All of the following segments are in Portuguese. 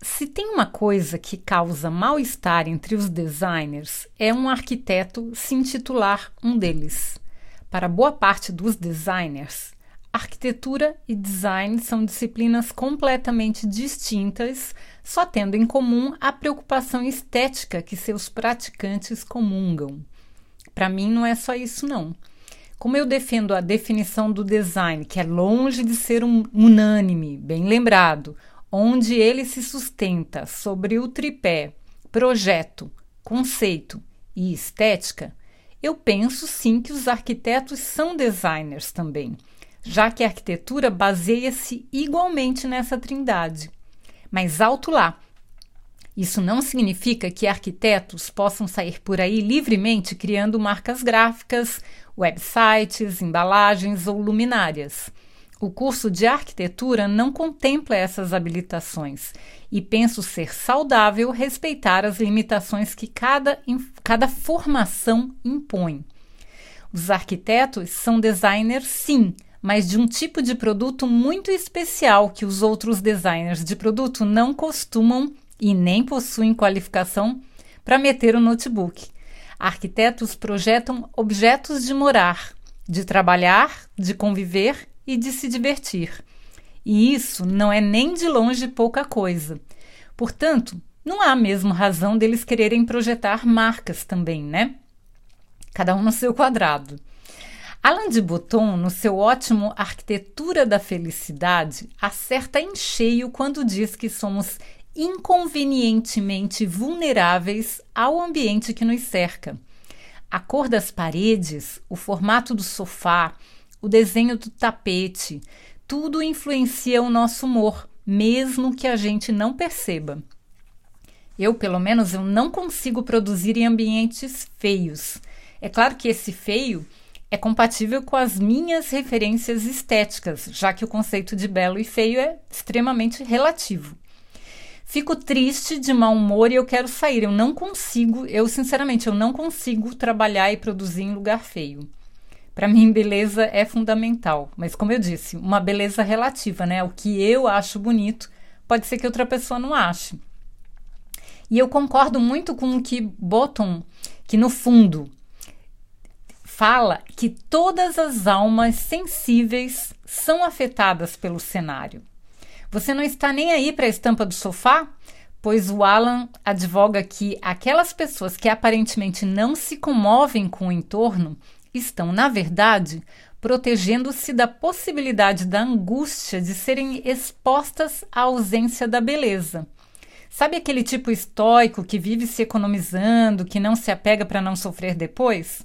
se tem uma coisa que causa mal-estar entre os designers, é um arquiteto se intitular um deles. Para boa parte dos designers, arquitetura e design são disciplinas completamente distintas, só tendo em comum a preocupação estética que seus praticantes comungam. Para mim, não é só isso, não. Como eu defendo a definição do design, que é longe de ser um unânime, bem lembrado, onde ele se sustenta sobre o tripé projeto, conceito e estética, eu penso sim que os arquitetos são designers também, já que a arquitetura baseia-se igualmente nessa trindade. Mas alto lá! Isso não significa que arquitetos possam sair por aí livremente criando marcas gráficas, websites, embalagens ou luminárias. O curso de arquitetura não contempla essas habilitações e penso ser saudável respeitar as limitações que cada, cada formação impõe. Os arquitetos são designers, sim, mas de um tipo de produto muito especial que os outros designers de produto não costumam e nem possuem qualificação para meter o notebook. Arquitetos projetam objetos de morar, de trabalhar, de conviver e de se divertir. E isso não é nem de longe pouca coisa. Portanto, não há mesmo razão deles quererem projetar marcas também, né? Cada um no seu quadrado. Alain de Botton, no seu ótimo Arquitetura da Felicidade, acerta em cheio quando diz que somos inconvenientemente vulneráveis ao ambiente que nos cerca. A cor das paredes, o formato do sofá, o desenho do tapete, tudo influencia o nosso humor, mesmo que a gente não perceba. Eu, pelo menos, eu não consigo produzir em ambientes feios. É claro que esse feio é compatível com as minhas referências estéticas, já que o conceito de belo e feio é extremamente relativo. Fico triste, de mau humor e eu quero sair. Eu não consigo, eu sinceramente, eu não consigo trabalhar e produzir em lugar feio. Para mim, beleza é fundamental, mas como eu disse, uma beleza relativa, né? O que eu acho bonito pode ser que outra pessoa não ache. E eu concordo muito com o que Bottom, que no fundo fala que todas as almas sensíveis são afetadas pelo cenário. Você não está nem aí para a estampa do sofá? Pois o Alan advoga que aquelas pessoas que aparentemente não se comovem com o entorno estão, na verdade, protegendo-se da possibilidade da angústia de serem expostas à ausência da beleza. Sabe aquele tipo estoico que vive se economizando, que não se apega para não sofrer depois?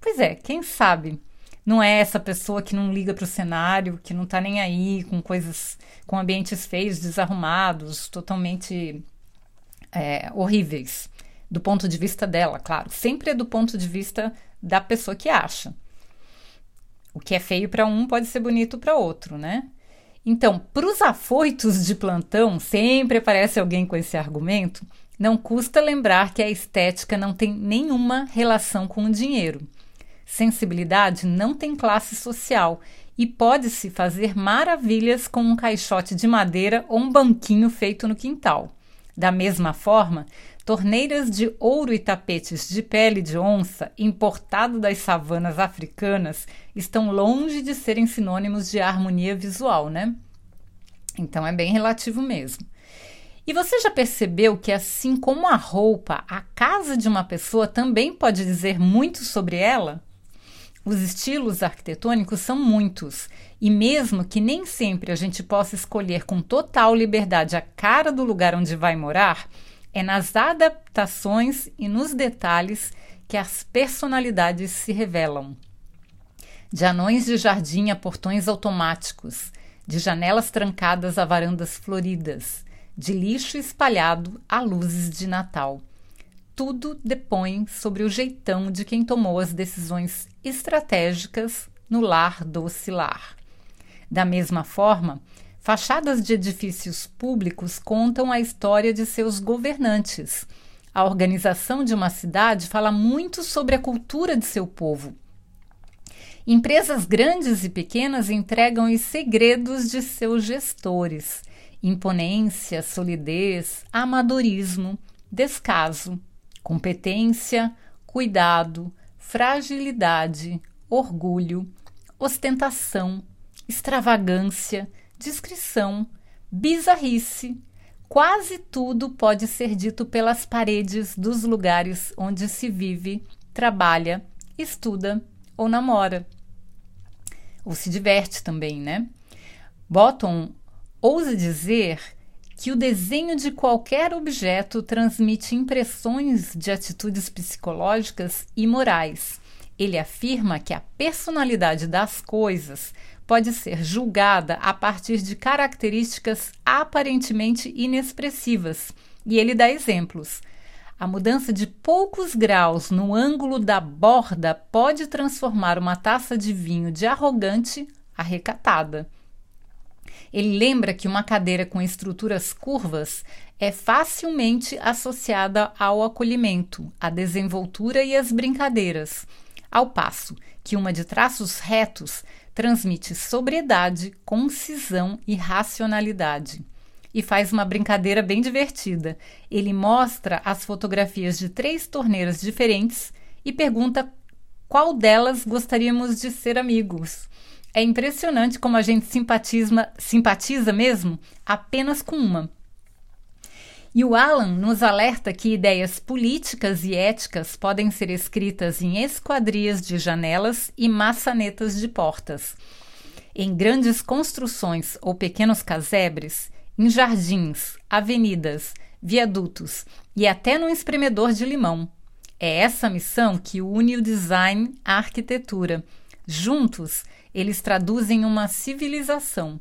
Pois é, quem sabe não é essa pessoa que não liga para o cenário, que não está nem aí com coisas, com ambientes feios, desarrumados, totalmente é, horríveis do ponto de vista dela, claro. Sempre é do ponto de vista da pessoa que acha. O que é feio para um pode ser bonito para outro, né? Então, para os afoitos de plantão, sempre aparece alguém com esse argumento. Não custa lembrar que a estética não tem nenhuma relação com o dinheiro. Sensibilidade não tem classe social e pode-se fazer maravilhas com um caixote de madeira ou um banquinho feito no quintal. Da mesma forma, torneiras de ouro e tapetes de pele de onça importado das savanas africanas estão longe de serem sinônimos de harmonia visual, né? Então é bem relativo mesmo. E você já percebeu que, assim como a roupa, a casa de uma pessoa também pode dizer muito sobre ela? Os estilos arquitetônicos são muitos, e mesmo que nem sempre a gente possa escolher com total liberdade a cara do lugar onde vai morar, é nas adaptações e nos detalhes que as personalidades se revelam. De anões de jardim a portões automáticos, de janelas trancadas a varandas floridas, de lixo espalhado a luzes de Natal. tudo depõe sobre o jeitão de quem tomou as decisões estratégicas no lar do lar. Da mesma forma, fachadas de edifícios públicos contam a história de seus governantes. A organização de uma cidade fala muito sobre a cultura de seu povo. Empresas grandes e pequenas entregam os segredos de seus gestores: imponência, solidez, amadorismo, descaso, competência, cuidado, fragilidade, orgulho, ostentação, extravagância, discrição, bizarrice. Quase tudo pode ser dito pelas paredes dos lugares onde se vive, trabalha, estuda ou namora. Ou se diverte também, né? Bottom ousa dizer que o desenho de qualquer objeto transmite impressões de atitudes psicológicas e morais. Ele afirma que a personalidade das coisas pode ser julgada a partir de características aparentemente inexpressivas, e ele dá exemplos. A mudança de poucos graus no ângulo da borda pode transformar uma taça de vinho de arrogante a recatada. Ele lembra que uma cadeira com estruturas curvas é facilmente associada ao acolhimento, à desenvoltura e às brincadeiras, ao passo que uma de traços retos transmite sobriedade, concisão e racionalidade. E faz uma brincadeira bem divertida. Ele mostra as fotografias de três torneiras diferentes e pergunta qual delas gostaríamos de ser amigos. É impressionante como a gente simpatiza, simpatiza mesmo apenas com uma. E o Alan nos alerta que ideias políticas e éticas podem ser escritas em esquadrias de janelas e maçanetas de portas, em grandes construções ou pequenos casebres, em jardins, avenidas, viadutos e até no espremedor de limão. É essa missão que une o design à arquitetura. Juntos, eles traduzem uma civilização.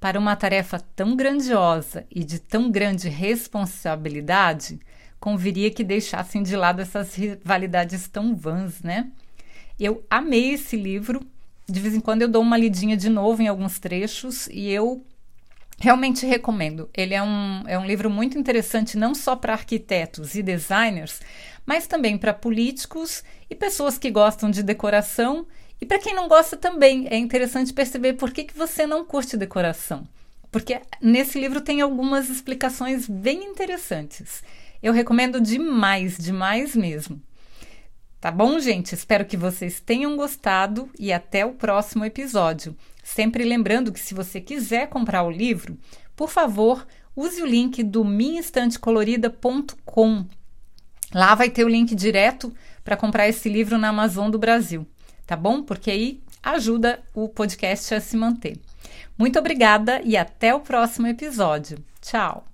Para uma tarefa tão grandiosa e de tão grande responsabilidade, conviria que deixassem de lado essas rivalidades tão vãs, né? Eu amei esse livro. De vez em quando eu dou uma lidinha de novo em alguns trechos e eu realmente recomendo. Ele é um, é um livro muito interessante, não só para arquitetos e designers, mas também para políticos e pessoas que gostam de decoração e para quem não gosta também, é interessante perceber por que, que você não curte decoração. Porque nesse livro tem algumas explicações bem interessantes. Eu recomendo demais, demais mesmo. Tá bom, gente? Espero que vocês tenham gostado e até o próximo episódio. Sempre lembrando que se você quiser comprar o livro, por favor, use o link do minhaestantecolorida.com. Lá vai ter o link direto para comprar esse livro na Amazon do Brasil tá bom? Porque aí ajuda o podcast a se manter. Muito obrigada e até o próximo episódio. Tchau!